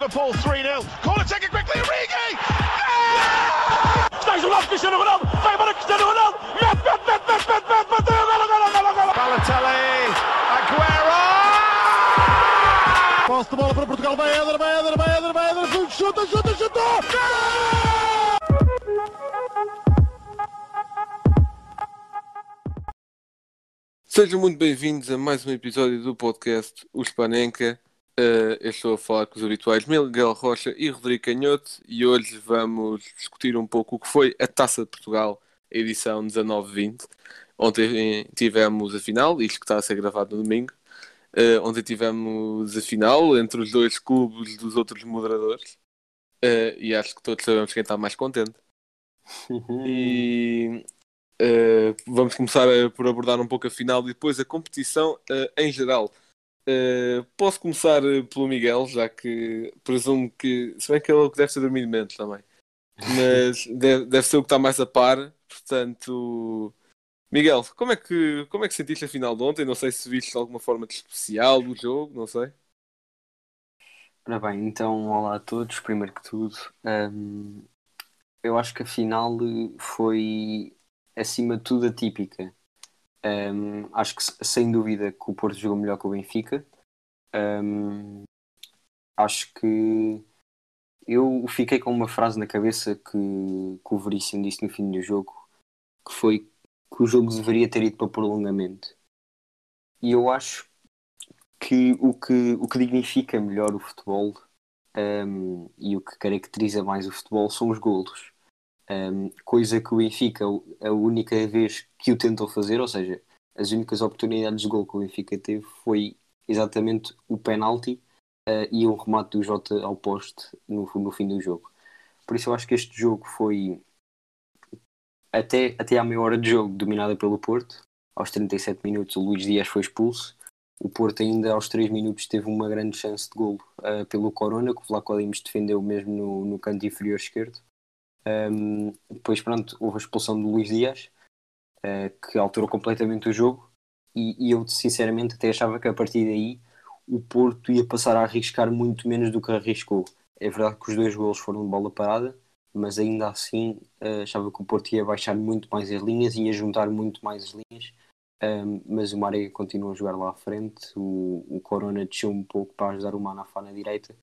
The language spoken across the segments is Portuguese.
Liverpool 3-0. Corner taken quickly, Origi! Está Sejam muito bem-vindos a mais um episódio do podcast O Spanenka. Uh, eu estou a falar com os habituais Miguel Rocha e Rodrigo Canhoto e hoje vamos discutir um pouco o que foi a Taça de Portugal, edição 19-20. Ontem tivemos a final, isto que está a ser gravado no domingo. Uh, ontem tivemos a final entre os dois clubes dos outros moderadores uh, e acho que todos sabemos quem está mais contente. e Uh, vamos começar a, por abordar um pouco a final e depois a competição uh, em geral. Posso começar pelo Miguel, já que presumo que, se bem que ele deve ser dormido menos também, mas deve, deve, ser o que está mais a par. Portanto, Miguel, como é, que, como é que sentiste a final de ontem? Não sei se viste alguma forma de especial do jogo, não sei. Ora bem, então, olá a todos. Primeiro que tudo, um, eu acho que a final foi acima de tudo atípica. Um, acho que sem dúvida que o Porto jogou melhor que o Benfica. Um, acho que eu fiquei com uma frase na cabeça que, que o Veríssimo disse no fim do jogo, que foi que o jogo deveria ter ido para prolongamento. E eu acho que o que, o que dignifica melhor o futebol um, e o que caracteriza mais o futebol são os golos. Um, coisa que o Benfica, a única vez que o tentou fazer, ou seja, as únicas oportunidades de gol que o Benfica teve foi exatamente o penalti uh, e um remate do Jota ao poste no, no fim do jogo. Por isso eu acho que este jogo foi até, até à meia hora de jogo dominada pelo Porto. Aos 37 minutos o Luís Dias foi expulso. O Porto ainda aos 3 minutos teve uma grande chance de golo uh, pelo Corona, que o Vlaco defendeu mesmo no, no canto inferior esquerdo. Um, depois, pronto, houve a expulsão do Luís Dias, uh, que alterou completamente o jogo. E, e, eu, sinceramente, até achava que a partir daí o Porto ia passar a arriscar muito menos do que arriscou. É verdade que os dois golos foram de bola parada, mas ainda assim uh, achava que o Porto ia baixar muito mais as linhas, ia juntar muito mais as linhas. Um, mas o Marega continua a jogar lá à frente. O, o Corona desceu um pouco para ajudar o Manafá na direita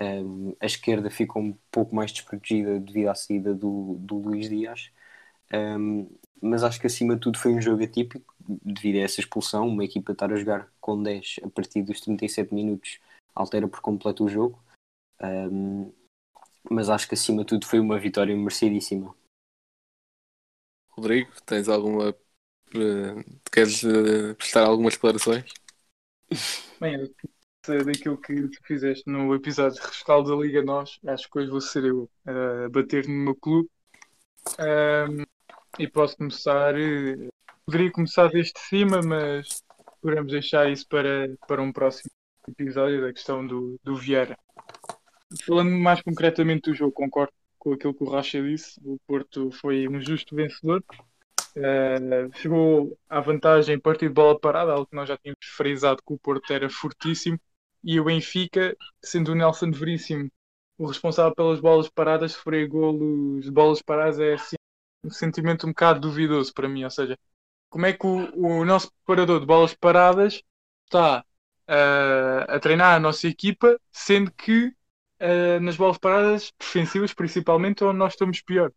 um, a esquerda ficou um pouco mais desprotegida devido à saída do, do Luís Dias. Um, mas acho que acima de tudo foi um jogo atípico devido a essa expulsão. Uma equipa estar a jogar com 10 a partir dos 37 minutos altera por completo o jogo. Um, mas acho que acima de tudo foi uma vitória merecidíssima. Rodrigo, tens alguma. Uh, queres uh, prestar algumas declarações? Bem, daquilo que tu fizeste no episódio de Rescaldo da Liga Nós. Acho que hoje vou ser eu a bater no meu clube. Um, e posso começar. Eh, poderia começar deste cima, mas podemos deixar isso para, para um próximo episódio da questão do, do Vieira. Falando mais concretamente do jogo, concordo com aquilo que o Rocha disse. O Porto foi um justo vencedor. Uh, chegou à vantagem a de bola parada, algo que nós já tínhamos frisado que o Porto era fortíssimo e o Benfica, sendo o Nelson Veríssimo o responsável pelas bolas paradas, sofrer golos de bolas paradas é assim, um sentimento um bocado duvidoso para mim. Ou seja, como é que o, o nosso preparador de bolas paradas está uh, a treinar a nossa equipa, sendo que uh, nas bolas paradas defensivas, principalmente, onde nós estamos pior.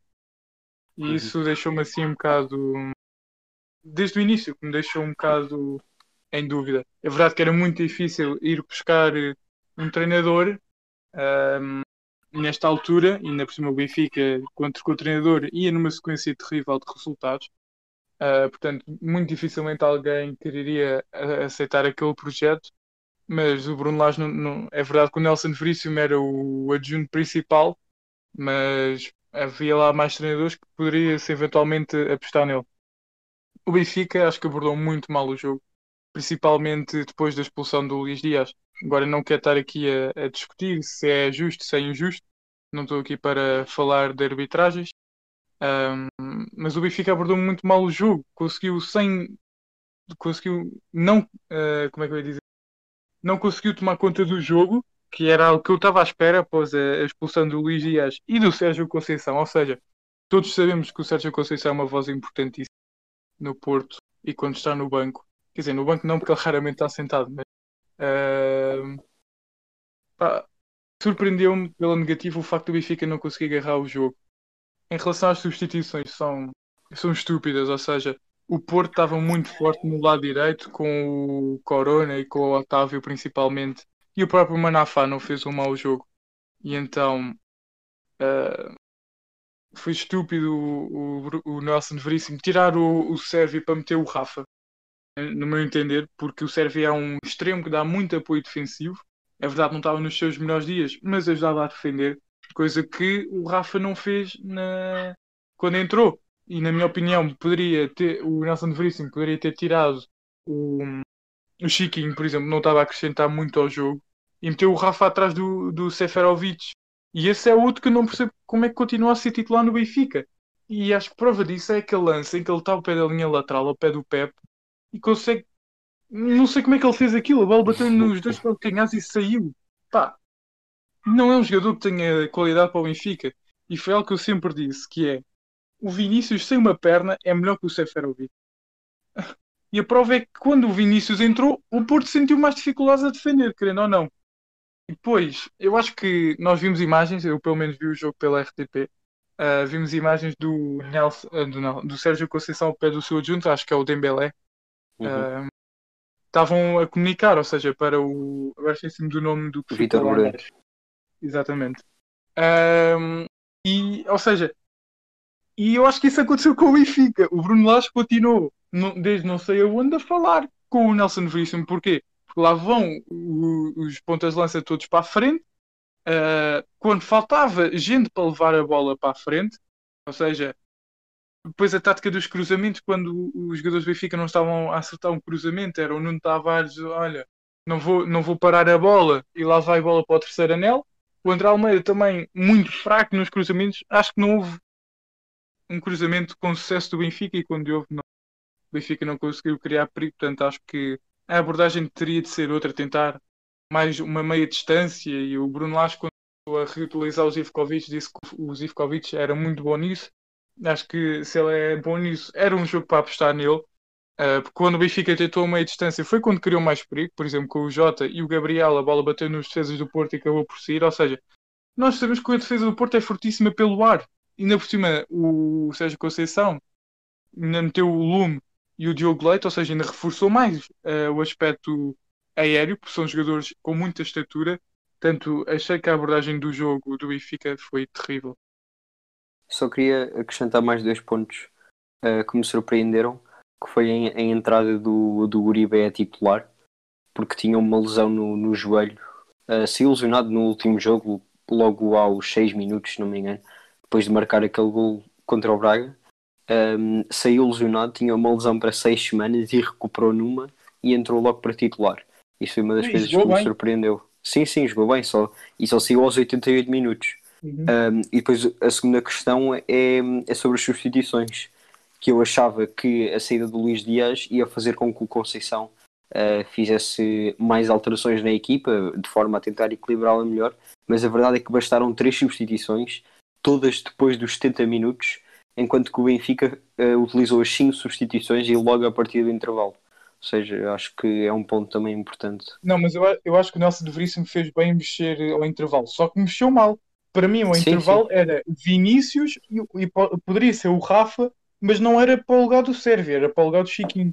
E uhum. isso deixou-me assim um bocado. Desde o início, que me deixou um bocado em dúvida. É verdade que era muito difícil ir buscar eh, um treinador um, nesta altura, ainda por cima o Benfica, contra o treinador, ia numa sequência terrível de resultados. Uh, portanto, muito dificilmente alguém quereria aceitar aquele projeto. Mas o Bruno Lage, não, não, é verdade que o Nelson Veríssimo era o adjunto principal, mas havia lá mais treinadores que poderia-se eventualmente apostar nele. O Benfica acho que abordou muito mal o jogo principalmente depois da expulsão do Luís Dias. Agora não quero estar aqui a, a discutir se é justo, se é injusto, não estou aqui para falar de arbitragens, um, mas o Benfica abordou muito mal o jogo, conseguiu sem conseguiu não uh, como é que eu ia dizer não conseguiu tomar conta do jogo, que era algo que eu estava à espera após a, a expulsão do Luís Dias e do Sérgio Conceição. Ou seja, todos sabemos que o Sérgio Conceição é uma voz importantíssima no Porto e quando está no banco. Quer dizer, no banco não, porque ele raramente está sentado, mas. pá, Surpreendeu-me pela negativa o facto do Benfica não conseguir agarrar o jogo. Em relação às substituições, são, são estúpidas, ou seja, o Porto estava muito forte no lado direito, com o Corona e com o Otávio principalmente, e o próprio Manafá não fez um mau jogo. E então ah, foi estúpido o, o, o Nelson Veríssimo tirar o, o para meter o Rafa, no meu entender, porque o Sérvio é um extremo que dá muito apoio defensivo. É verdade, não estava nos seus melhores dias, mas ajudava a defender, coisa que o Rafa não fez na... quando entrou. E na minha opinião, poderia ter, o Nelson Veríssimo poderia ter tirado o, o Chiquinho, por exemplo, não estava a acrescentar muito ao jogo, e meteu o Rafa atrás do, do Seferovic. E esse é outro que eu não percebo como é que continua a ser titular no Benfica. E acho que prova disso é aquele lance em que ele está ao pé da linha lateral, ao pé do Pep, e consegue. Não sei como é que ele fez aquilo. A bola bateu nos dois calcanhares e saiu. Pá, não é um jogador que tenha qualidade para o Benfica. E foi algo que eu sempre disse, que é o Vinícius sem uma perna é melhor que o Seferovic. E a prova é que quando o Vinícius entrou, o Porto sentiu mais dificuldades a defender, querendo ou não. E depois, eu acho que nós vimos imagens, eu pelo menos vi o jogo pela RTP, ah, vimos imagens do, Nelson, ah, do, não, do Sérgio Conceição ao pé do seu adjunto, acho que é o Dembélé. Uhum. Estavam a comunicar, ou seja, para o. Agora esqueci-me do nome do Moreira. atrás. Exatamente. E, ou seja, e eu acho que isso aconteceu com o Benfica. O Bruno Lage continuou, não- desde não sei aonde, a falar com o Nelson Veríssimo. Porquê? Porque lá vão o- os pontas de lança todos para a frente. Ah, quando faltava gente para levar a bola para a frente, ou seja, depois a tática dos cruzamentos, quando os jogadores do Benfica não estavam a acertar um cruzamento, era o Nuno Tavares, olha, não vou, não vou parar a bola e lá vai a bola para o terceiro anel. O André Almeida também muito fraco nos cruzamentos. Acho que não houve um cruzamento com sucesso do Benfica e quando houve, não. o Benfica não conseguiu criar perigo. Portanto, acho que a abordagem teria de ser outra, tentar mais uma meia distância. E o Bruno Lage, quando a reutilizar o Zivkovic, disse que o Zivkovic era muito bom nisso. Acho que se ele é bom nisso, era um jogo para apostar nele. Uh, porque quando o Benfica tentou a meia distância foi quando criou mais perigo, por exemplo, com o Jota e o Gabriel, a bola bateu nos defesas do Porto e acabou por sair. Ou seja, nós sabemos que a defesa do Porto é fortíssima pelo ar. E ainda por cima, o Sérgio Conceição ainda meteu o Lume e o Diogo Leite, ou seja, ainda reforçou mais uh, o aspecto aéreo, porque são jogadores com muita estatura. Portanto, achei que a abordagem do jogo do Benfica foi terrível. Só queria acrescentar mais dois pontos eh, que me surpreenderam, que foi em- a entrada do, do Uribe a titular, porque tinha uma lesão no, no joelho. Uh, saiu lesionado no último jogo, logo aos 6 minutos, se não me engano, depois de marcar aquele gol contra o Braga. Um, saiu lesionado, tinha uma lesão para 6 semanas e recuperou numa e entrou logo para titular. Isso foi uma das E coisas que jogou me bem. surpreendeu. Sim, sim, jogou bem, só, e só saiu aos 88 minutos. Um, e depois a segunda questão é, é sobre as substituições, que eu achava que a saída do Luís Dias ia fazer com que o Conceição uh, fizesse mais alterações na equipa, de forma a tentar equilibrá-la melhor, mas a verdade é que bastaram três substituições, todas depois dos 70 minutos, enquanto que o Benfica uh, utilizou as 5 substituições e logo a partir do intervalo. Ou seja, acho que é um ponto também importante. Não, mas eu, eu acho que o Nelson de Veríssimo fez bem em mexer ao intervalo, só que mexeu mal. Para mim, o Sim, intervalo era Vinícius e, e po- poderia ser o Rafa, mas não era para o lugar do Sérvio, era para o lugar do Chiquinho.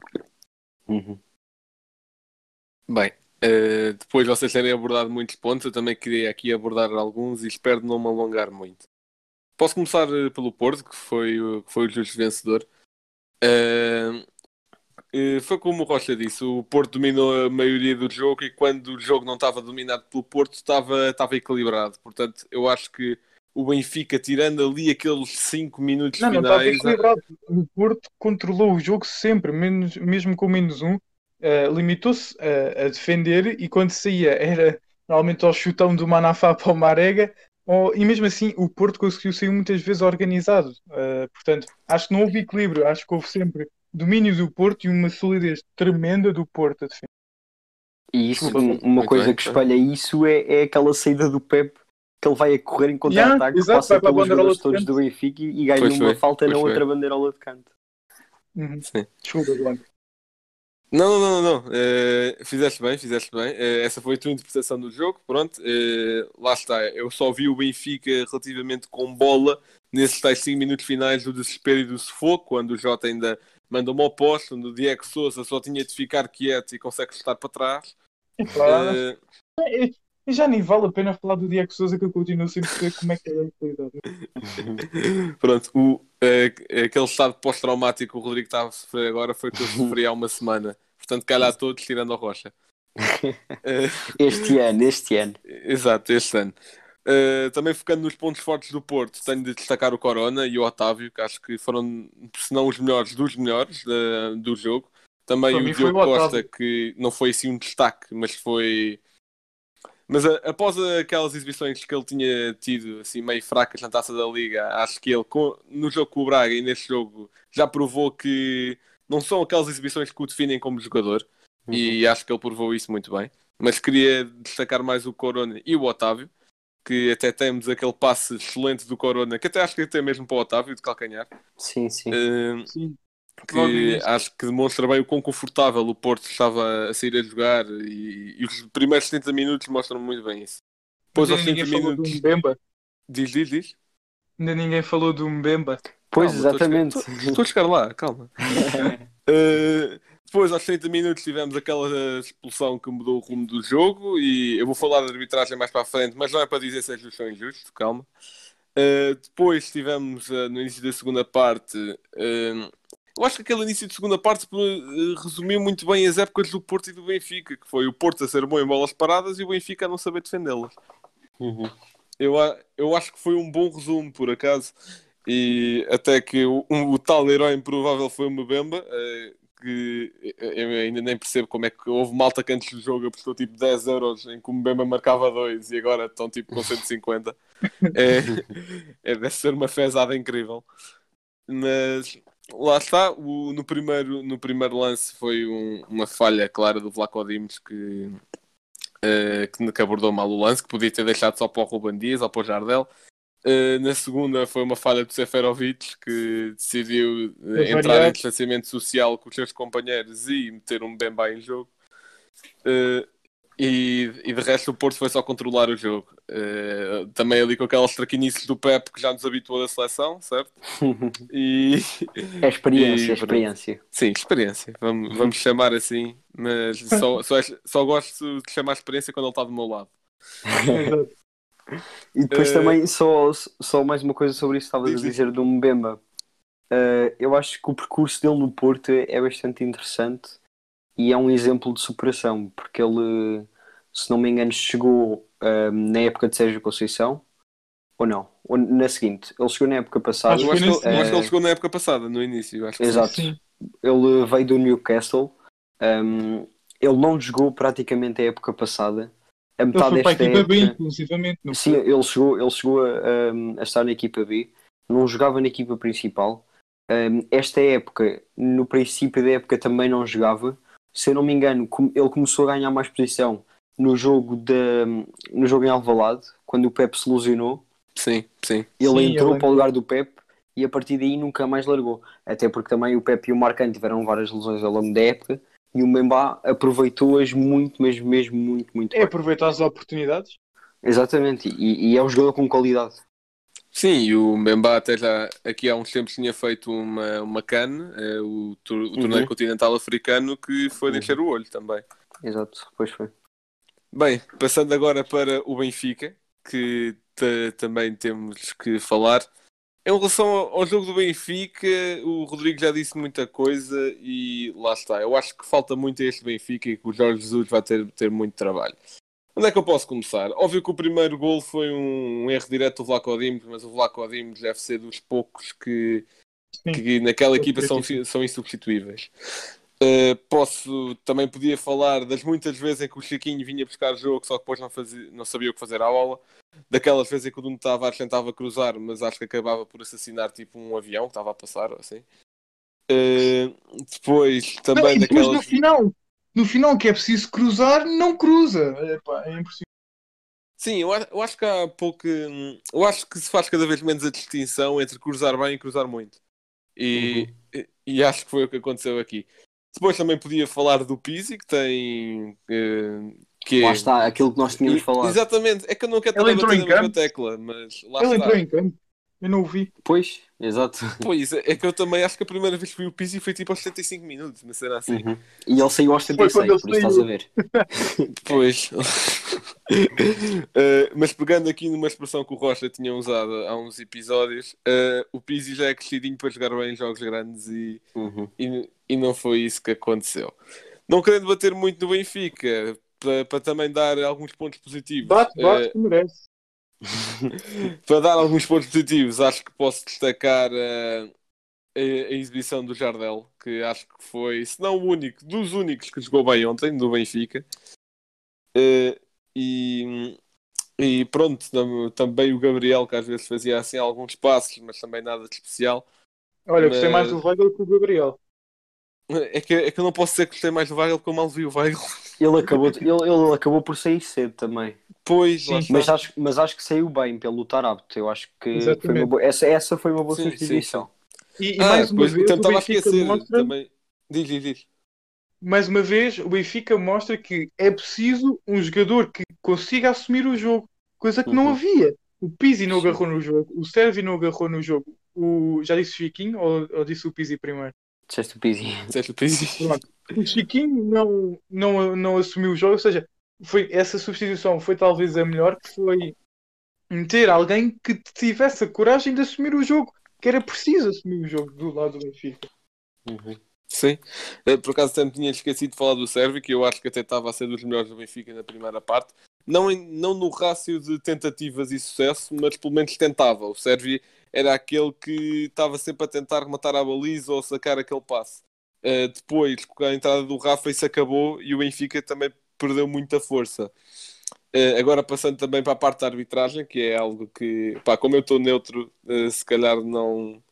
Uhum. Bem, eh, depois de vocês terem abordado muitos pontos, eu também queria aqui abordar alguns e espero não me alongar muito. Posso começar eh, pelo Porto, que foi, o- que foi o justo vencedor. Eh, foi como o Rocha disse, o Porto dominou a maioria do jogo e quando o jogo não estava dominado pelo Porto, estava, estava equilibrado. Portanto, eu acho que o Benfica, tirando ali aqueles 5 minutos Não, não estava finais, equilibrado. O Porto controlou o jogo sempre, menos, mesmo com menos um. eh, Limitou-se a, a defender e quando saía era normalmente ao chutão do Manafá para o Marega. Ou, e mesmo assim, o Porto conseguiu sair muitas vezes organizado. Eh, portanto, acho que não houve equilíbrio. Acho que houve sempre domínio do Porto e uma solidez tremenda do Porto a defender. E isso, Desculpa, um- uma coisa bem, que tá. espalha isso é, é aquela saída do Pep que ele vai a correr em contra-ataque, Yeah, passa pelos jogadores de todos canto. do Benfica e e ganha Pois uma foi, falta na foi. outra bandeirola de canto. Uhum. Sim. Desculpa, Blanco. Não, não, não, não. Eh, fizeste bem, fizeste bem. Eh, essa foi a tua interpretação do jogo. Pronto, Eh, lá está. Eu só vi o Benfica relativamente com bola nesses tais 5 minutos finais do desespero e do sufoco, quando o Jota ainda manda uma oposta, onde o Diego Souza só tinha de ficar quieto e consegue estar para trás. Claro. Eh, E já nem vale a pena falar do Diego Souza que eu continuo sem perceber como é que é a qualidade. pronto, o, eh, aquele estado pós-traumático que o Rodrigo estava a sofrer agora foi que eu sofri há uma semana. Portanto, calhar todos, tirando a rocha. Eh, Este ano, este ano. Exato, este ano. Uh, também focando nos pontos fortes do Porto, tenho de destacar o Corona e o Otávio, que acho que foram, se não os melhores, dos melhores uh, do jogo. Também o Diogo Costa, Otávio. que não foi assim um destaque, mas foi. Mas a- após aquelas exibições que ele tinha tido, assim, meio fracas na taça da Liga, acho que ele, com- no jogo com o Braga e neste jogo, já provou que não são aquelas exibições que o definem como jogador. E acho que ele provou isso muito bem. Mas queria destacar mais o Corona e o Otávio, que até temos aquele passe excelente do Corona, que até acho que até mesmo para o Otávio de calcanhar, Sim, sim. eh, Sim. Que acho que demonstra bem o quão confortável o Porto estava a sair a jogar e, e os primeiros 70 minutos mostram muito bem isso. Depois aos ninguém 30 falou do minutos. Mbemba. Diz, diz, diz. Ainda ninguém falou do Mbemba. Pois, Calma, exatamente. Estou estou a chegar lá, calma. Uh, depois, aos 30 minutos, tivemos aquela expulsão que mudou o rumo do jogo. E eu vou falar da arbitragem mais para a frente, mas não é para dizer se é justo ou injusto, calma. Uh, depois tivemos uh, no início da segunda parte. uh, eu acho que aquele início de segunda parte resumiu muito bem as épocas do Porto e do Benfica, que foi o Porto a ser bom em bolas paradas e o Benfica a não saber defendê-las. Uhum. Eu, eu acho que foi um bom resumo, por acaso. E até que o, um- o tal herói improvável foi o Mbemba, eh, que eu ainda nem percebo como é que houve malta que antes do jogo apostou tipo 10 euros em que o Mbemba marcava 2 e agora estão tipo com 150. é, é, deve ser uma fezada incrível. Mas lá está, o- no, primeiro, no primeiro lance foi um- uma falha clara do Vlaco Dimos que, que, que abordou mal o lance, que podia ter deixado só para o Ruben Dias ou para o Jardel. Eh, na segunda foi uma falha do Seferovic que decidiu Para entrar em distanciamento social com os seus companheiros e meter um Bemba em jogo. Eh, e, e de resto o Porto foi só controlar o jogo. Também ali com aquelas traquinices do Pep que já nos habituou da seleção, certo? E É experiência, E- é experiência. sim, experiência, vamos, vamos chamar assim, mas só, só, só gosto de chamar experiência quando ele está do meu lado. E depois Eh, também, só, só mais uma coisa sobre isso, estavas a Diz, diz. dizer do Mbemba. Eh, eu acho que o percurso dele no Porto é bastante interessante e é um exemplo de superação, porque ele, se não me engano, chegou eh, na época de Sérgio Conceição, ou não? Ou na seguinte, ele chegou na época passada. Acho Eu que acho, que, ele- eu acho que ele Eh, chegou na época passada, no início. que. Exato. Sim. Ele veio do Newcastle. um, ele não jogou praticamente a época passada. A Ele metade foi para a equipa B, época. inclusivamente. Não Sim, ele chegou, ele chegou a, um, a estar na equipa B, não jogava na equipa principal. Um, esta época, no princípio da época, também não jogava. Se eu não me engano, com- ele começou a ganhar mais posição no jogo, de, no jogo em Alvalade, quando o Pep se lesionou. Sim, sim. Ele Sim, entrou ele para o lugar do Pep e a partir daí nunca mais largou. Até porque também o Pep e o Marcano tiveram várias lesões ao longo da época e o Mbemba aproveitou-as muito, mas mesmo muito, muito É bem. aproveitar as oportunidades. Exatamente, e, e é um jogador com qualidade. Sim, e o Mbemba até já aqui há uns tempos tinha feito uma, uma CAN, eh, o, tur- o torneio Uhum. continental africano, que foi Uhum. encher o olho também. Exato, pois foi. Bem, passando agora para o Benfica, que ta- também temos que falar. Em relação ao jogo do Benfica, o Rodrigo já disse muita coisa e lá está. Eu acho que falta muito a este Benfica e que o Jorge Jesus vai ter, ter muito trabalho. Onde é que eu posso começar? Óbvio que o primeiro gol foi um, erro direto do Vlaco Dimos, mas o Vlaco Dimos deve ser dos poucos que, que naquela equipa são, são insubstituíveis. Uh, posso, também podia falar das muitas vezes em que o Chiquinho vinha buscar jogo, só que depois não, fazia, não sabia o que fazer à bola. Daquelas vezes em que o Nuno Tavares tentava cruzar, mas acho que acabava por assassinar tipo um avião que estava a passar, assim. Uh, depois Não, também e depois no daquelas. final, no final que é preciso cruzar, não cruza. Epá, é impossível. Sim, eu, acho que há pouco. hum, Eu acho que se faz cada vez menos a distinção entre cruzar bem e cruzar muito. E, e, e acho que foi o que aconteceu aqui. Depois também podia falar do Pizzi, que tem. eh, que é- Lá está, aquilo que nós tínhamos E- falado. Exatamente, é que eu não quero Ele estar a entrou bater em na mesma campo? tecla, mas lá Ele está. entrou em campo. Eu não o vi. Pois, exato. Pois, é que eu também acho que a primeira vez que vi o Pizzi foi tipo aos 75 minutos, uma cena assim. Uhum. E ele saiu aos Foi 76, quando ele por isso estás a ver. Pois. Eh, mas pegando aqui numa expressão que o Rocha tinha usado há uns episódios, eh, o Pizzi já é crescidinho para jogar bem em jogos grandes e, Uhum. e, e não foi isso que aconteceu. Não querendo bater muito no Benfica, para, para também dar alguns pontos positivos. Bate, bate, que merece. para dar alguns pontos positivos, acho que posso destacar eh, a, a exibição do Jardel, que acho que foi, se não o único, dos únicos que jogou bem ontem, do Benfica. Eh, e, e pronto, tam- também o Gabriel, que às vezes fazia assim alguns passos, mas também nada de especial. Olha, gostei mas- mais do Weigl que o Gabriel. É que, é que eu não posso dizer que gostei mais do Weigl porque eu mal vi o Weigl. Ele, acabou, ele, ele acabou por sair cedo também. Pois, Sim. Mas acho, mas acho que saiu bem pelo Tarapto. Eu acho que foi boa, essa, essa foi uma boa Sim, sim, substituição. E, e Ah, mais uma pois, vez, o Benfica esquecer mostra, também. Diz, diz, diz. mais uma vez, o Benfica mostra que é preciso um jogador que consiga assumir o jogo, coisa que não Uhum. havia. O Pizzi não Sim. agarrou no jogo, o Servi não agarrou no jogo. O, já disse o Chiquinho ou, ou disse o Pizzi primeiro? Disseste o Pizzi. Disseste o Pizzi. O Chiquinho não, não, não assumiu o jogo, ou seja, foi, essa substituição foi talvez a melhor, que foi meter alguém que tivesse a coragem de assumir o jogo, que era preciso assumir o jogo do lado do Benfica. Uhum. Sim, Eh, por acaso sempre tinha esquecido de falar do Sérvio, que eu acho que até estava a ser dos melhores do Benfica na primeira parte. Não, em- não no rácio de tentativas e sucesso, mas pelo menos tentava. O Sérvio era aquele que estava sempre a tentar rematar a baliza ou sacar aquele passe. Eh, depois, com a entrada do Rafa, isso acabou e o Benfica também perdeu muita força. Eh, agora passando também para a parte da arbitragem, que é algo que, pá, como eu estou neutro, eh, se calhar não,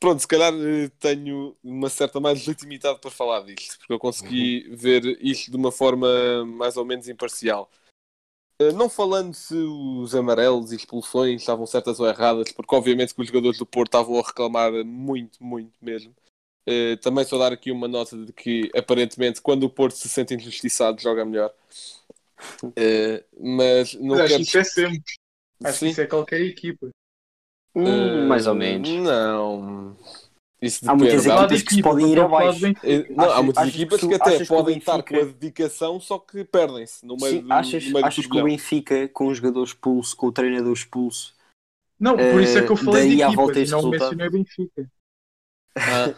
Pronto, se calhar tenho uma certa mais legitimidade para falar disto, porque eu consegui ver isto de uma forma mais ou menos imparcial. Eh, Não falando se os amarelos e expulsões estavam certas ou erradas, porque obviamente que os jogadores do Porto estavam a reclamar muito, muito mesmo. Eh, Também só dar aqui uma nota de que aparentemente quando o Porto se sente injustiçado joga melhor. Eh, Mas não Mas acho quero... que isso é sempre. Acho Sim. que isso é qualquer equipa. Eh, mais ou menos. Não. Isso Há muitas. Há equipas que se podem ir abaixo. de Benfica. Eh, Não, há Achas- muitas achas equipas que que, até podem estar Benfica- com a dedicação, só que perdem-se no meio Sim, do, achas, no meio achas que o. Benfica, com o jogador expulso, com o treinador expulso, Não, por isso é que eu Eh, falei de equipas, volta não resultado. mencionei Benfica. Ah,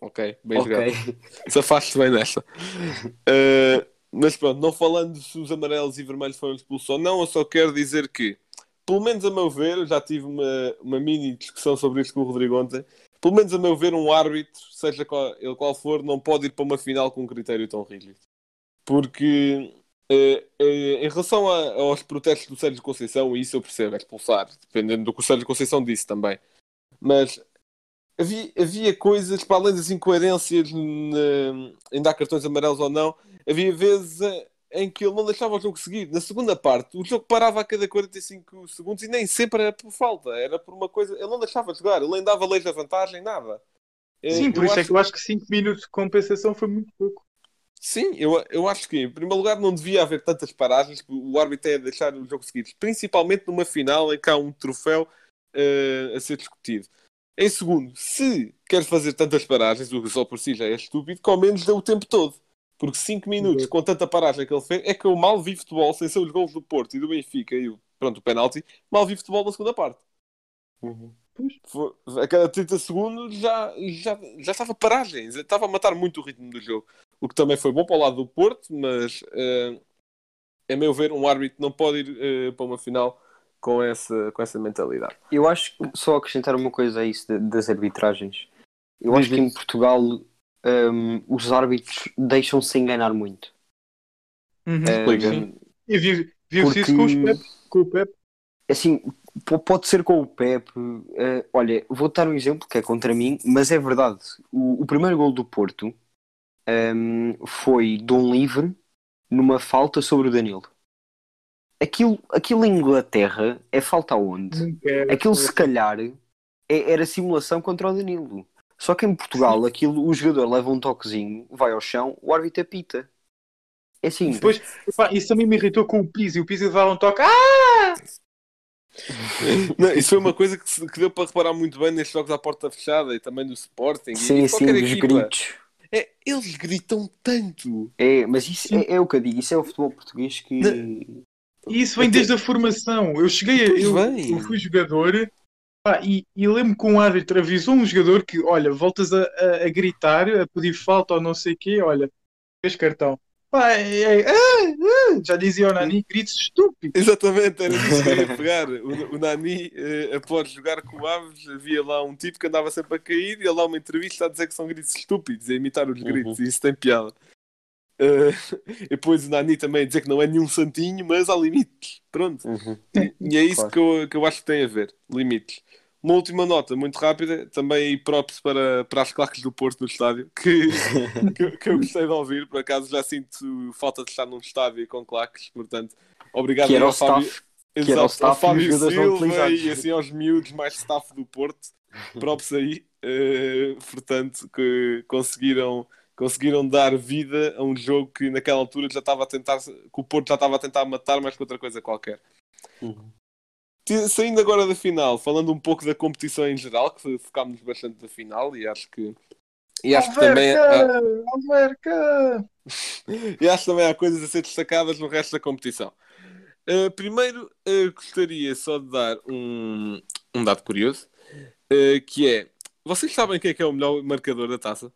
ok, bem ok. jogado. Safaste bem nesta. Eh, mas pronto, não falando se os amarelos e vermelhos foram expulsos ou não, eu só quero dizer que, pelo menos a meu ver, eu já tive uma, uma mini discussão sobre isto com o Rodrigo ontem. Pelo menos a meu ver, um árbitro, seja qual, ele qual for, não pode ir para uma final com um critério tão rígido. Porque eh, eh, em relação a- aos protestos do Sérgio Conceição, e isso eu percebo, é expulsar, dependendo do que o Sérgio Conceição disse também. Mas havia, havia coisas, para além das incoerências em dar cartões amarelos ou não, havia vezes em que ele não deixava o jogo seguir. Na segunda parte, o jogo parava a cada 45 segundos e nem sempre era por falta, era por uma coisa. Ele não deixava jogar, ele nem dava leis da vantagem, nada. Sim, por eu isso é acho- que eu acho que 5 minutos de compensação foi muito pouco. Sim, eu, eu acho que, em primeiro lugar, não devia haver tantas paragens. O árbitro é deixar o jogo seguir, principalmente numa final em que há um troféu eh, a ser discutido. Em segundo, se quer fazer tantas paragens, o que só por si já é estúpido, que ao menos dê o tempo todo. Porque 5 minutos com tanta paragem que ele fez, é que eu mal vi futebol, sem ser os gols do Porto e do Benfica e o, pronto, o penalti, mal vi futebol na segunda parte. Uhum. Foi- a cada 30 segundos já, já, já estava paragens, estava a matar muito o ritmo do jogo. O que também foi bom para o lado do Porto, mas eh, a meu ver, um árbitro não pode ir eh, para uma final com essa, com essa mentalidade. Eu acho que só acrescentar uma coisa a isso de- das arbitragens. Eu acho que em Portugal hum, os árbitros deixam-se enganar muito. Uhum. Explica. Hum, E viu- viu-se isso com, os Pep, com o Pep. assim, pode ser com o Pep. eh, olha, vou dar um exemplo que é contra mim, mas é verdade. O, o primeiro gol do Porto, hum, foi de um livre numa falta sobre o Danilo. Aquilo, aquilo em Inglaterra é falta aonde? Aquilo se calhar é- era simulação contra o Danilo. Só que em Portugal aquilo, o jogador leva um toquezinho, vai ao chão, o árbitro apita. É assim, Depois, isso também me irritou com o Pizzi. O Pizzi levava um toque. Ah! Não, isso foi uma coisa que, se- que deu para reparar muito bem nestes jogos à porta fechada e também do Sporting. e sim, de sim, os gritos. É, eles gritam tanto. É, mas isso é, é o que eu digo, isso é o futebol português que. E isso vem desde a formação. Eu cheguei a. Eu, eu fui jogador pá, e, e lembro que um árbitro avisou um jogador que, olha, voltas a, a- a gritar, a pedir falta ou não sei o quê, olha, fez cartão. Pá, é- é- ah, já dizia o Nani, gritos estúpidos. Exatamente, era disso que eu ia pegar. O, o Nani, eh, após jogar com o Aves, havia lá um tipo que andava sempre a cair e ele lá uma entrevista a dizer que são gritos estúpidos, a imitar os gritos, e isso tem piada. Eh, e depois o Nani também a dizer que não é nenhum santinho, mas há limites. Pronto. Uhum. E é isso Claro. que, eu, que eu acho que tem a ver, limites. Uma última nota, muito rápida, também props para, para as claques do Porto no estádio, que, que, que eu gostei de ouvir, por acaso já sinto falta de estar num estádio com claques, portanto, obrigado Que era ao Fábio, staff. que era o Exato, ao staff e os Fábio Silva e assim aos miúdos mais staff do Porto, props aí, eh, portanto, que conseguiram, conseguiram dar vida a um jogo que naquela altura já estava a tentar, que o Porto já estava a tentar matar mais que outra coisa qualquer. Uhum. Saindo agora da final, falando um pouco da competição em geral, que focámos bastante na final e acho que e acho que também Alverca! e acho que também há coisas a ser destacadas no resto da competição. Uh, primeiro, uh, gostaria só de dar um, um dado curioso, uh, que é, vocês sabem quem é que é o melhor marcador da taça?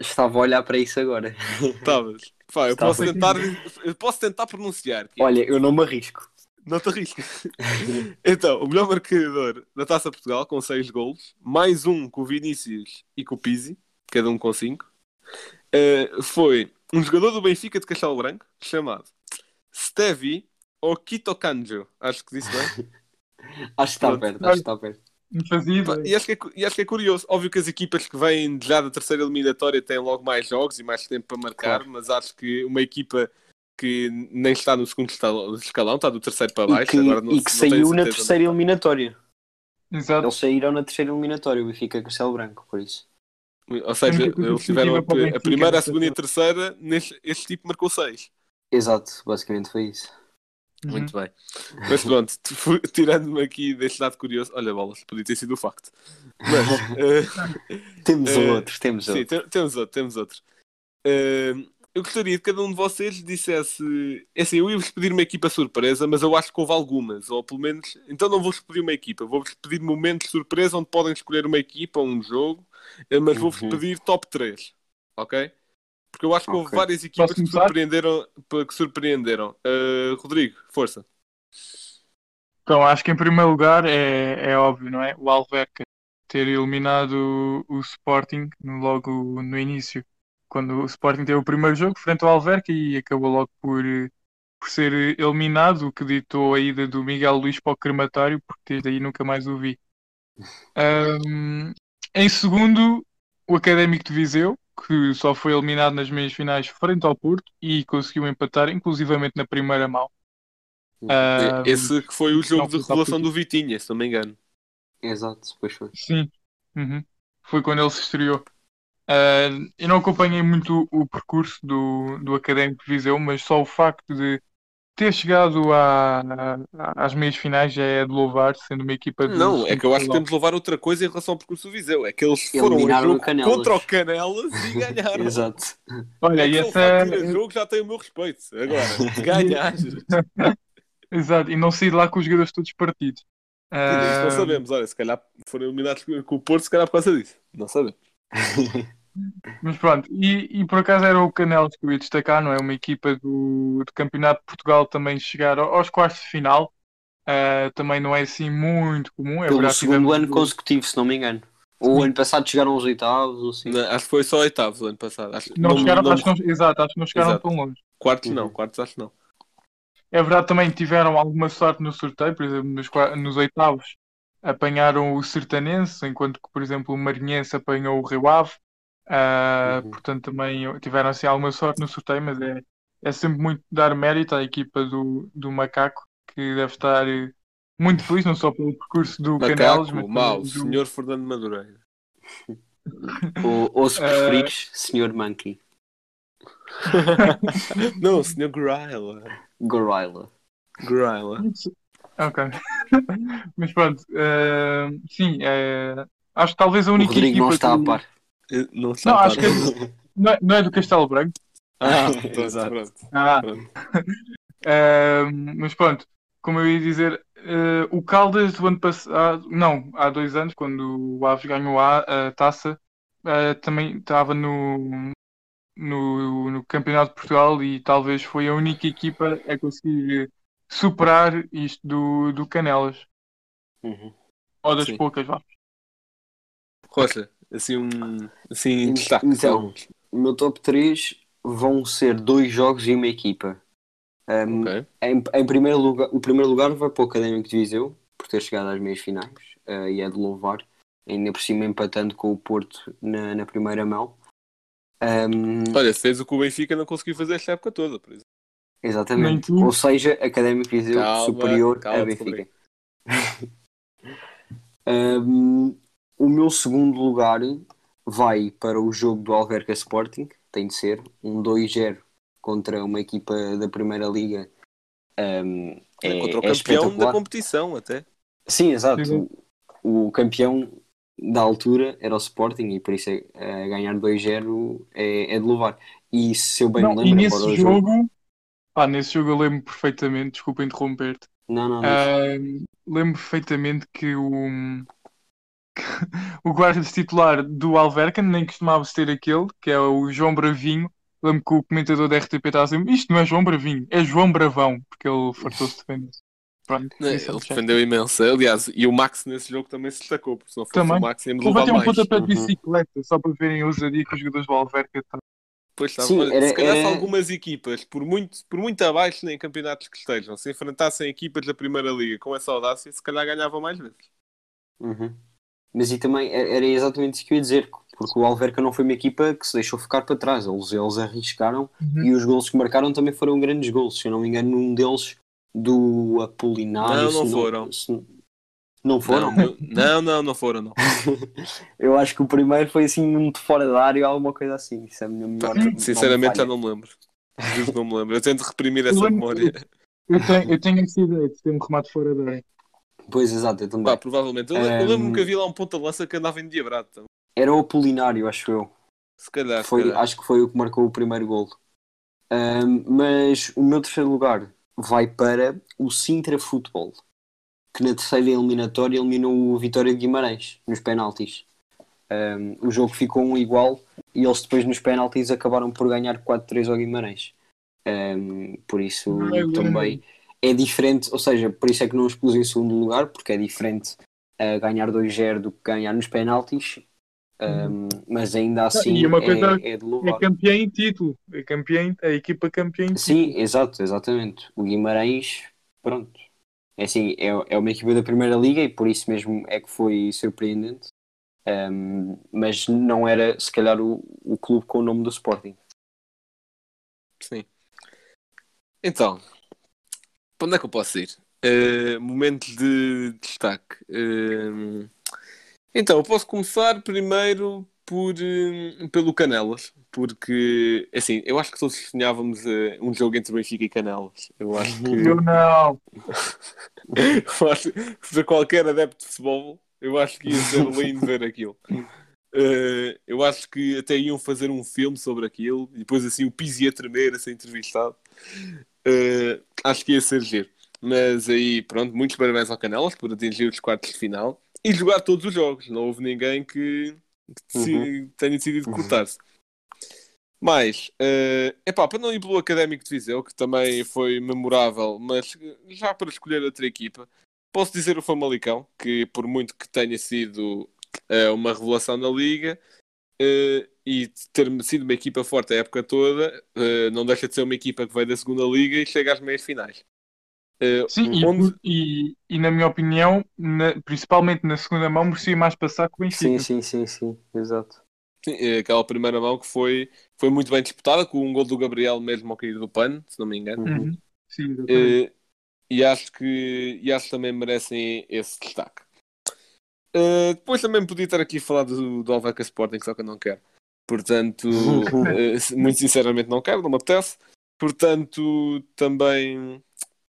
Estava a olhar para isso agora. Estavas? Pá, eu Estava. posso tentar, eu posso tentar pronunciar. que é- Olha, eu não me arrisco. Não te arrisques. então, o melhor marcador da Taça Portugal, com 6 golos, mais um com o Vinícius e com o Pizzi, cada um com 5, foi um jogador do Benfica de Castelo Branco, chamado Stevi Okitokanjo. Acho que disse bem. Acho que está Pronto. perto, acho que está perto. E, acho que é, e acho que é curioso. Óbvio que as equipas que vêm já da terceira eliminatória têm logo mais jogos e mais tempo para marcar, Claro. mas acho que uma equipa que nem está no segundo escalão, está do terceiro para E baixo, que, agora não, e que saiu na terceira não. eliminatória. Exato. Eles saíram na terceira eliminatória, o Benfica Castelo Branco, por isso. Ou seja, eles tiveram a, a primeira, a segunda e a terceira, neste, este tipo marcou seis. Exato, basicamente foi isso. Uhum. Muito bem. Mas pronto, tirando-me aqui deste lado curioso, olha, bolas, podia ter sido o facto. Mas, eh, Temos Eh, outros, temos sim, outros. te- temos outro, temos outro. Eh, eu gostaria que cada um de vocês dissesse. É assim, eu ia-vos pedir uma equipa surpresa, mas eu acho que houve algumas, ou pelo menos. Então não vou-vos pedir uma equipa, vou-vos pedir momentos de surpresa onde podem escolher uma equipa ou um jogo, mas vou-vos Uhum. pedir top 3, ok? Porque eu acho que houve Ok. várias equipas que surpreenderam. Que surpreenderam. Eh, Rodrigo, força. Então, acho que em primeiro lugar é, é óbvio, não é? O Alverca ter eliminado o, o Sporting logo no início, quando o Sporting teve o primeiro jogo frente ao Alverca e acabou logo por, por ser eliminado, o que ditou a ida do Miguel Luís para o crematório, porque desde aí nunca mais o vi. Ahm, em segundo, o Académico de Viseu, que só foi eliminado nas meias finais frente ao Porto e conseguiu empatar, inclusivamente na primeira mão. Ahm, Esse que foi o jogo não, de revelação do Vitinha, se não me engano. Exato, depois foi. Sim, Uhum. foi quando ele se estreou. Ah, eu não acompanhei muito o, o percurso do, do Académico de Viseu, mas só o facto de ter chegado à- à- às meias finais já é de louvar, sendo uma equipa de Não, é que eu acho que temos de louvar outra coisa em relação ao percurso do Viseu. É que eles foram Eliminaram o contra o Canelas e ganharam. Exato. Olha, É e que essa o jogo já tem o meu respeito. Agora. Isso Exato, e não sair lá com os jogadores todos partidos. Ah, não sabemos. Olha, se calhar foram eliminados com o Porto, se calhar por causa disso. Não sabemos. Mas pronto, e, e por acaso era o Canelas que eu ia destacar, não é? Uma equipa do, do Campeonato de Portugal também chegar ao- aos quartos de final. Ah, também não é assim muito comum. É Pelo segundo ano consecutivo, se não me engano. O ano passado chegaram aos oitavos, ou assim. Não, acho que foi só oitavos o ano passado. Acho, Não, chegaram, não- acho que não, exato, acho que não chegaram Exato. tão longe. Quartos não, Uhum. quartos acho que não. É verdade, também tiveram alguma sorte no sorteio, por exemplo, nos, nos oitavos apanharam o Sertanense, enquanto que, por exemplo, o Marinhense apanhou o Rio Ave. Ah, Uhum. Portanto, também tiveram assim alguma sorte no sorteio, mas é, é sempre muito dar mérito à equipa do, do Macaco, que deve estar eh, muito feliz, não só pelo percurso do Canelos, mas Macaco, mau, também do- senhor Fernando Madureira. Ou, ou se Eh, preferires, Sr. Monkey. Não, senhor Grila. Gorilla. Grila. Ok. Mas pronto, eh, sim, eh, acho que talvez a O única Rodrigo equipa não está a que- Não, Não, acho que- não, é, não é do Castelo Branco. Ah, pronto, Exato. pronto. Ah, pronto. eh, mas pronto, como eu ia dizer, eh, o Caldas do ano passado, não, há dois anos, quando o Aves ganhou a, a taça, eh, também estava no, no, no Campeonato de Portugal e talvez foi a única equipa a conseguir superar isto do, do Canelas. Uhum. Ou das Sim. poucas, vá. Rocha, assim um assim, En- destaque. então, O meu top 3 vão ser dois jogos e uma equipa. Um, Ok. em, em primeiro lugar, o primeiro lugar vai para o Académico de Viseu, por ter chegado às meias finais, eh, e é de louvar, ainda por cima empatando com o Porto na, na primeira mão. Um, Olha, fez o que o Benfica não conseguiu fazer esta época toda, por exemplo. exatamente. Ou seja, Académico de Viseu Calma, superior calma, a Benfica. Um, o meu segundo lugar vai para o jogo do Alverca Sporting, tem de ser um 2-0 contra uma equipa da Primeira Liga. Um, é, contra o é campeão da competição, até. Sim, exato. O, o campeão da altura era o Sporting e por isso é, é, ganhar 2-0 é, é de louvar. E se eu bem Não, me e lembro, nesse embora o jogo, pá, nesse jogo eu lembro perfeitamente, desculpa interromper-te, Não, não, não. Ahm, lembro perfeitamente que o, o guarda titular do Alverca nem costumava ter aquele, que é o João Bravinho. Lembro que o comentador da RTP estava a dizer: Isto não é João Bravinho, é João Bravão, porque ele fartou-se de defender. Pronto, é Ele defendeu imenso. Aliás, e o Max nesse jogo também se destacou, porque se não fosse Também. o Max íamos Ele levar bateu um mais. pontapé de Uhum. bicicleta, só para verem a ousadia que os jogadores do Alverca têm. Pois está. Sim, era- se calhar se era- algumas equipas, por muito, por muito abaixo em campeonatos que estejam, se enfrentassem equipas da Primeira Liga com essa audácia, se calhar ganhavam mais vezes. Uhum. Mas e também era exatamente isso que eu ia dizer, porque o Alverca não foi uma equipa que se deixou ficar para trás, eles, eles arriscaram Uhum. e os gols que marcaram também foram grandes gols. Se eu não me engano, um deles do Apolinário. Não, se não foram. se não foram? Não, não, não, não foram, não. Eu acho que o primeiro foi assim muito fora da área ou alguma coisa assim. Isso é a minha melhor. Sinceramente já não me lembro. Juro não me lembro. Eu tento reprimir essa memória. Eu tenho, eu tenho essa ideia de ter um remate fora da área. Pois exato, eu também. Pá, provavelmente. Eu, eu Um, lembro-me que havia lá um ponta-lança que andava endiabrado. também. Era o Apolinário, acho eu. Se calhar, se Foi, calhar. acho que foi o que marcou o primeiro golo. Ahm, mas o meu terceiro lugar vai para o Sintra Futebol, que na terceira eliminatória eliminou o Vitória de Guimarães nos penaltis. Ahm, o jogo ficou um igual e eles depois nos penaltis acabaram por ganhar 4-3 ao Guimarães. Ahm, por isso também é diferente, ou seja, por isso é que não os pus em segundo lugar, porque é diferente ah, ganhar 2-0 do que ganhar nos penaltis. Ahm, mas ainda assim e uma coisa é, é de É louvar. campeã em título. É campeã, a equipa campeã em título. Sim, exato, exatamente. O Guimarães, pronto. É assim, é, é uma equipa da Primeira Liga e por isso mesmo é que foi surpreendente. Ahm, mas não era, se calhar, o, o clube com o nome do Sporting. Sim. Então, para onde é que eu posso ir? Eh, momentos de destaque. Eh, então, eu posso começar primeiro por, eh, pelo Canelas, porque, assim, eu acho que todos sonhávamos um jogo entre Benfica e Canelas. Eu acho que, Eu não. eu acho que para qualquer adepto de futebol, eu acho que ia ser lindo ver aquilo. Eu acho que até iam fazer um filme sobre aquilo e depois assim o Pizzi ia tremer a ser entrevistado. Eh, acho que ia ser giro. Mas aí, pronto, muitos parabéns ao Canelas por atingir os quartos de final e jogar todos os jogos. Não houve ninguém que, que deci- tenha decidido cortar-se. Mas, é epá, para não ir pelo Académico de Viseu, que também foi memorável, mas já para escolher outra equipa, posso dizer o Famalicão, que por muito que tenha sido eh, uma revelação na Liga eh, e ter sido uma equipa forte a época toda, eh, não deixa de ser uma equipa que veio da segunda Liga e chega às meias finais. Eh, Sim, e, onde- e, e na minha opinião, na- principalmente na segunda mão, merecia mais passar que o Benfica. Sim, sim, sim, sim, exato. Sim, aquela primeira mão que foi, foi muito bem disputada, com um gol do Gabriel mesmo ao cair do pano, se não me engano. Uhum. Sim. Eh, e acho que e acho que também merecem esse destaque. Eh, depois também podia estar aqui a falar do, do Alvaca Sporting, só que eu não quero. Portanto, eh, muito sinceramente não quero, não me apetece. Portanto, também,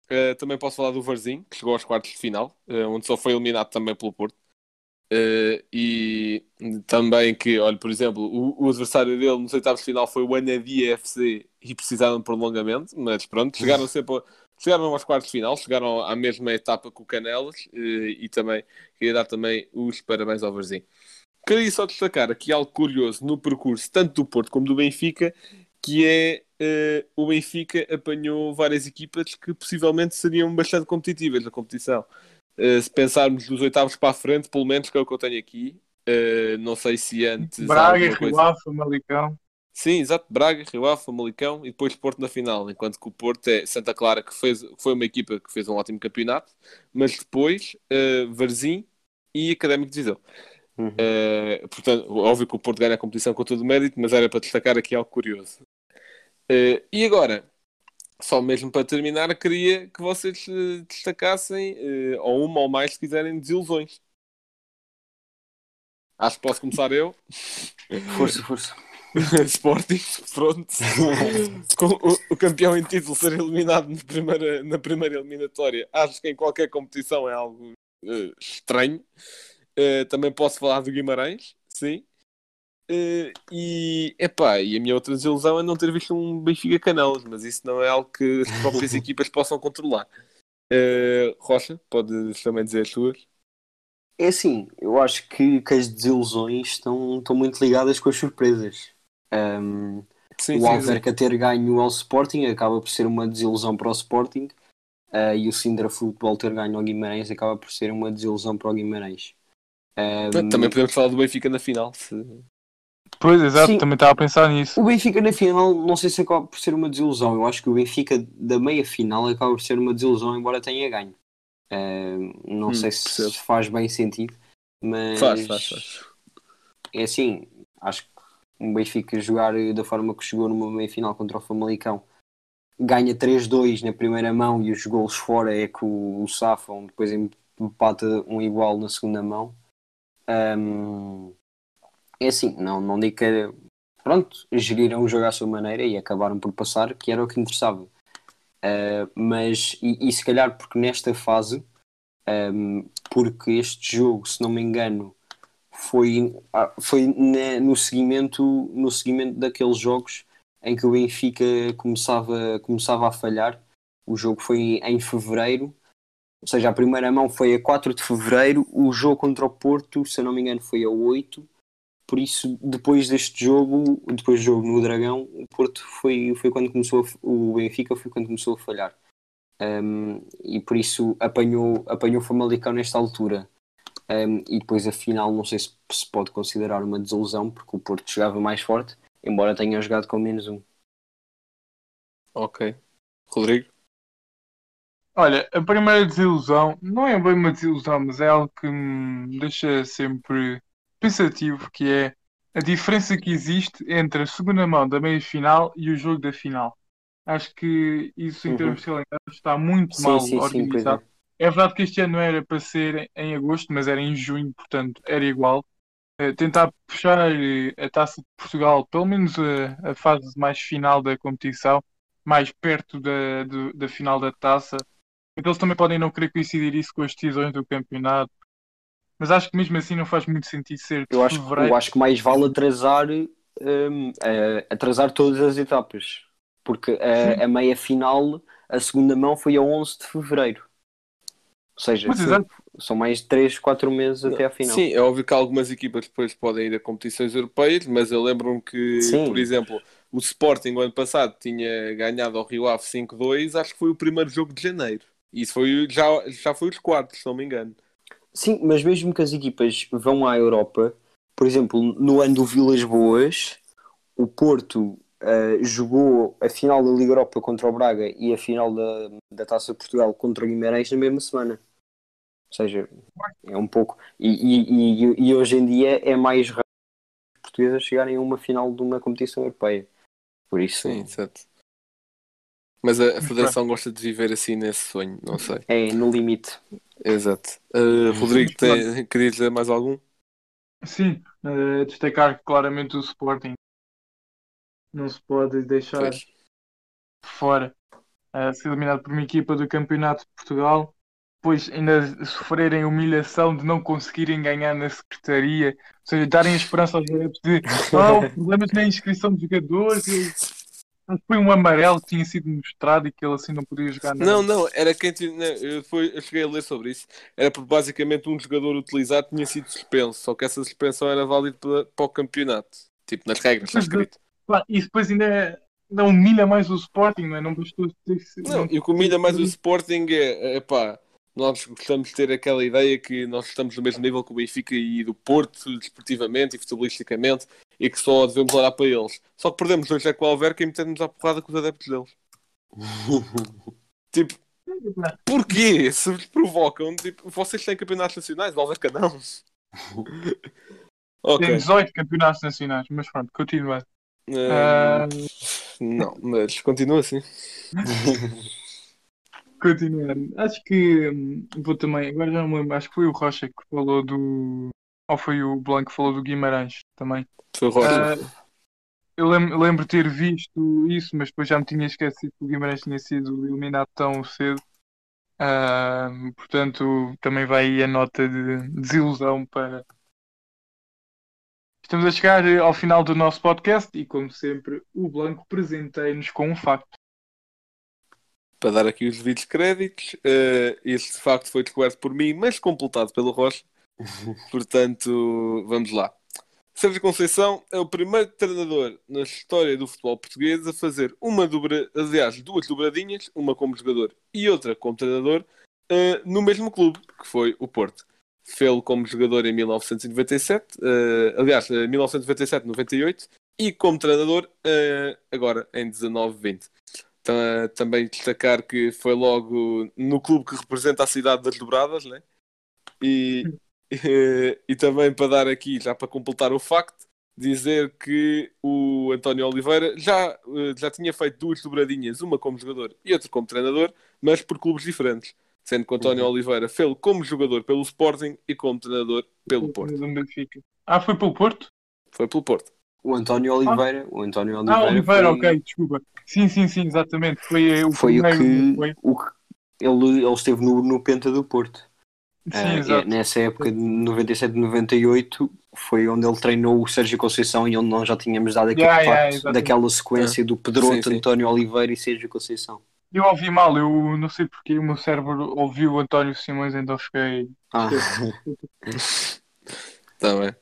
eh, também posso falar do Varzim, que chegou aos quartos de final, onde só foi eliminado também pelo Porto. Eh, e também que, olha, por exemplo, o, o adversário dele nos oitavos de final foi o Anadia FC e precisaram de prolongamento, mas pronto, chegaram sempre a- chegaram aos quartos de final, chegaram à mesma etapa que o Canelas eh, e também queria dar também os parabéns ao Varzim. Queria só destacar aqui algo curioso no percurso tanto do Porto como do Benfica, que é eh, o Benfica apanhou várias equipas que possivelmente seriam bastante competitivas na competição. Eh, se pensarmos dos oitavos para a frente, pelo menos que é o que eu tenho aqui, eh, não sei se antes. Braga, Rio Ave, Malicão. Sim, exato. Braga, Rio Ave, Famalicão e depois Porto na final. Enquanto que o Porto é Santa Clara, que fez, foi uma equipa que fez um ótimo campeonato, mas depois uh, Varzim e Académico de Viseu. Uhum. Uh, portanto, óbvio que o Porto ganha a competição com todo o mérito, mas era para destacar aqui algo curioso. Uh, e agora, só mesmo para terminar, queria que vocês uh, destacassem, uh, ou uma ou mais, se quiserem, desilusões. Acho que posso começar eu. Força, força. Sporting, pronto. Com o, o campeão em título ser eliminado na primeira, na primeira eliminatória, acho que em qualquer competição é algo eh, estranho. Eh, também posso falar do Guimarães, sim. Eh, e, epá, e a minha outra desilusão é não ter visto um Benfica Canelas, mas isso não é algo que as próprias equipas possam controlar. Eh, Rocha, podes também dizer as tuas? É assim, eu acho que, que as desilusões estão, estão muito ligadas com as surpresas. Um, Sim, o Alverca ter ganho ao Sporting acaba por ser uma desilusão para o Sporting uh, e o Sindra Futebol ter ganho ao Guimarães acaba por ser uma desilusão para o Guimarães. Um, Também podemos falar do Benfica na final. Se... Pois, exato, Sim. também estava a pensar nisso. O Benfica na final não sei se acaba por ser uma desilusão. Eu acho que o Benfica da meia final acaba por ser uma desilusão, embora tenha ganho. Um, não Hum, sei se percebo. faz bem sentido, mas Faz, faz, faz. é assim, acho que o Benfica jogar da forma que jogou numa meia final contra o Famalicão ganha 3-2 na primeira mão e os golos fora é que o, safam, depois empata um igual na segunda mão. Hum, é assim, não, não digo que pronto, geriram o jogo à sua maneira e acabaram por passar, que era o que interessava. Uh, mas, e, e se calhar porque nesta fase, um, porque este jogo, se não me engano, foi, ah, foi na- no, seguimento, no seguimento daqueles jogos em que o Benfica começava, começava a falhar. O jogo foi em fevereiro, ou seja, a primeira mão foi a 4 de fevereiro, o jogo contra o Porto, se não me engano, foi a 8. Por isso, depois deste jogo, depois do jogo no Dragão, o Porto foi, foi quando começou a, o Benfica foi quando começou a falhar. Um, e por isso apanhou, apanhou o Famalicão nesta altura. Um, e depois a final não sei se se pode considerar uma desilusão porque o Porto jogava mais forte, embora tenha jogado com menos um. Ok. Rodrigo? Olha, a primeira desilusão não é bem uma desilusão, mas é algo que me deixa sempre pensativo, que é a diferença que existe entre a segunda mão da meia-final e o jogo da final. Acho que isso, em Uhum. termos de calendário, está muito Sim, mal sim, sim, pois organizado. é. É verdade que este ano era para ser em agosto, mas era em junho, portanto era igual. Eh, tentar puxar eh, a taça de Portugal, pelo menos a, a fase mais final da competição, mais perto da, do- da final da taça. Então eles também podem não querer coincidir isso com as decisões do campeonato. Mas acho que mesmo assim não faz muito sentido ser Eu acho, fevereiro. eu acho que mais vale atrasar, hum, eh, atrasar todas as etapas, porque a, a meia final, a segunda mão foi a 11 de fevereiro. Ou seja, Mas foi- são mais 3, 4 meses até à final. Sim, é óbvio que algumas equipas depois podem ir a competições europeias, mas eu lembro-me que, Sim. por exemplo, o Sporting o ano passado tinha ganhado ao Rio Ave 5-2, acho que foi o primeiro jogo de janeiro. Isso foi, já, já foi os quartos, se não me engano. Sim, mas mesmo que as equipas vão à Europa, por exemplo, no ano do Vilas Boas, o Porto eh, jogou a final da Liga Europa contra o Braga e a final da, da Taça de Portugal contra o Guimarães na mesma semana. Ou seja, é um pouco. E, e, e, e hoje em dia é mais raro portuguesas chegarem a uma final de uma competição europeia. Por isso, Sim, exato. Mas a, a Federação gosta de viver assim nesse sonho, não sei. é no limite. Exato. Uh, Rodrigo, tem, queria dizer mais algum? Sim, eh, destacar claramente o Sporting. Não se pode deixar Pois. fora a ser eliminado por uma equipa do Campeonato de Portugal, depois ainda sofrerem humilhação de não conseguirem ganhar na secretaria, ou seja, darem a esperança aos adeptos de ah, houve problemas na inscrição de jogadores, e- mas foi um amarelo que tinha sido mostrado e que ele assim não podia jogar nada. Não, não, era quem tinha. não, Eu, foi, eu cheguei a ler sobre isso. Era porque basicamente um jogador utilizado tinha sido suspenso, só que essa suspensão era válida para, para o campeonato. Tipo, nas regras, está escrito. E depois ainda não humilha mais o Sporting, não é? Não bastou ter Não, e o que humilha mais o Sporting é, é pá, nós gostamos de ter aquela ideia que nós estamos no mesmo nível que o Benfica e do Porto, desportivamente e futebolisticamente, e que só devemos olhar para eles. Só que perdemos hoje é com o Alverca e metemos à porrada com os adeptos deles. tipo, porquê? Se vos provocam, tipo, vocês têm campeonatos nacionais, o Alverca não. ok. Tem 18 campeonatos nacionais, mas pronto, continua. Ah, Não, mas continua assim. continuando. Acho que hum, vou também, agora já não me lembro, acho que foi o Rocha que falou do. Ou foi o Blanco que falou do Guimarães também. Foi Rocha. Ah, eu lem- lembro de ter visto isso, mas depois já me tinha esquecido que o Guimarães tinha sido eliminado tão cedo. Ah, portanto, também vai aí a nota de desilusão para. Estamos a chegar ao final do nosso podcast e, como sempre, o Blanco presentei-nos com um facto. para dar aqui os devidos créditos. eh, este facto foi descoberto por mim, mas completado pelo Rocha. Portanto, vamos lá. Sérgio Conceição é o primeiro treinador na história do futebol português a fazer uma dobra, aliás, duas dobradinhas, uma como jogador e outra como treinador, eh, no mesmo clube, que foi o Porto. Fê-lo como jogador em 1997, eh, aliás, eh, 1997-98, e como treinador eh, agora em 19-20. Ta- também destacar que foi logo no clube que representa a cidade das dobradas, né? E, e, e também para dar aqui, já para completar o facto, dizer que o António Oliveira já, eh, já tinha feito duas dobradinhas, uma como jogador e outra como treinador, mas por clubes diferentes. Sendo que o António Oliveira fez como jogador pelo Sporting e como treinador pelo Porto. Do Benfica. Ah, foi pelo Porto? Foi pelo Porto. O António Oliveira, o António Oliveira, Ah, Oliveira, foi, ok, desculpa. Sim, sim, sim, exatamente. Foi eh, o foi o que, Foi. o que ele, ele esteve no, no Penta do Porto. Sim, Ah, exato. é, nessa época de 97, 98 foi onde ele treinou o Sérgio Conceição e onde nós já tínhamos dado aquele Yeah, yeah, facto daquela sequência do Pedroto, Sim, sim. António Oliveira e Sérgio Conceição. Eu ouvi mal, eu não sei porque o meu cérebro ouviu o António Simões, então fiquei. Ah, Tá bem.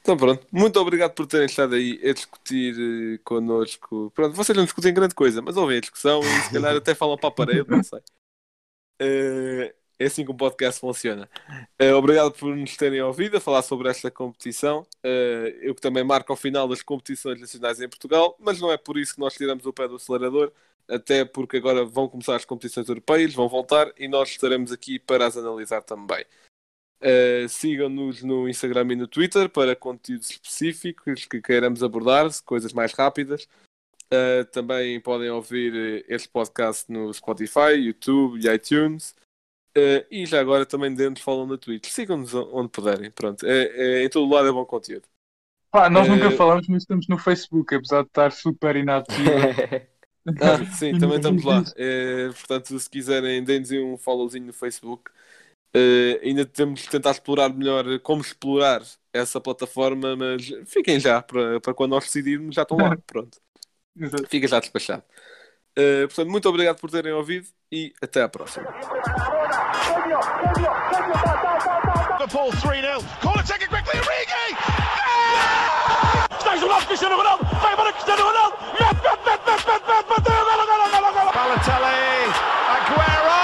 Então pronto, muito obrigado por terem estado aí a discutir eh, connosco. Pronto, vocês não discutem grande coisa, mas ouvem a discussão e se calhar até falam para a parede, não sei. Eh, é assim que um podcast funciona. Eh, obrigado por nos terem ouvido a falar sobre esta competição. Eh, eu que também marco ao final das competições nacionais em Portugal, mas não é por isso que nós tiramos o pé do acelerador, até porque agora vão começar as competições europeias, vão voltar e nós estaremos aqui para as analisar também. Uh, Sigam-nos no Instagram e no Twitter para conteúdos específicos que queiramos abordar, coisas mais rápidas. Uh, também podem ouvir este podcast no Spotify, YouTube e iTunes. Uh, e já agora também dentro falam na Twitch. Sigam-nos onde puderem. Pronto, é, é- em todo lado é bom conteúdo. Pá, nós Eh, nunca falamos, mas estamos no Facebook, apesar de estar super inativo. Ah, sim, também estamos lá. Eh, portanto, se quiserem, deem-nos um followzinho no Facebook. Eh, ainda temos de tentar explorar melhor como explorar essa plataforma, mas fiquem já para, para quando nós decidirmos, já estão lá. Pronto, Exato. fica já despachado. Eh, portanto, muito obrigado por terem ouvido e até à próxima. Liverpool 3-0. Corner taken quickly, Origi! está isolado Cristiano Ronaldo, vai embora Cristiano Ronaldo, mete, mete, mete, mete, mete, mete, bateu, golo, golo, golo, golo. Balotelli, Aguero!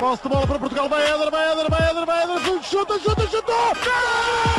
Posse de bola para Portugal, vai Éder, vai Éder, vai Éder, vai Éder, chuta, chuta, chuta! Gol!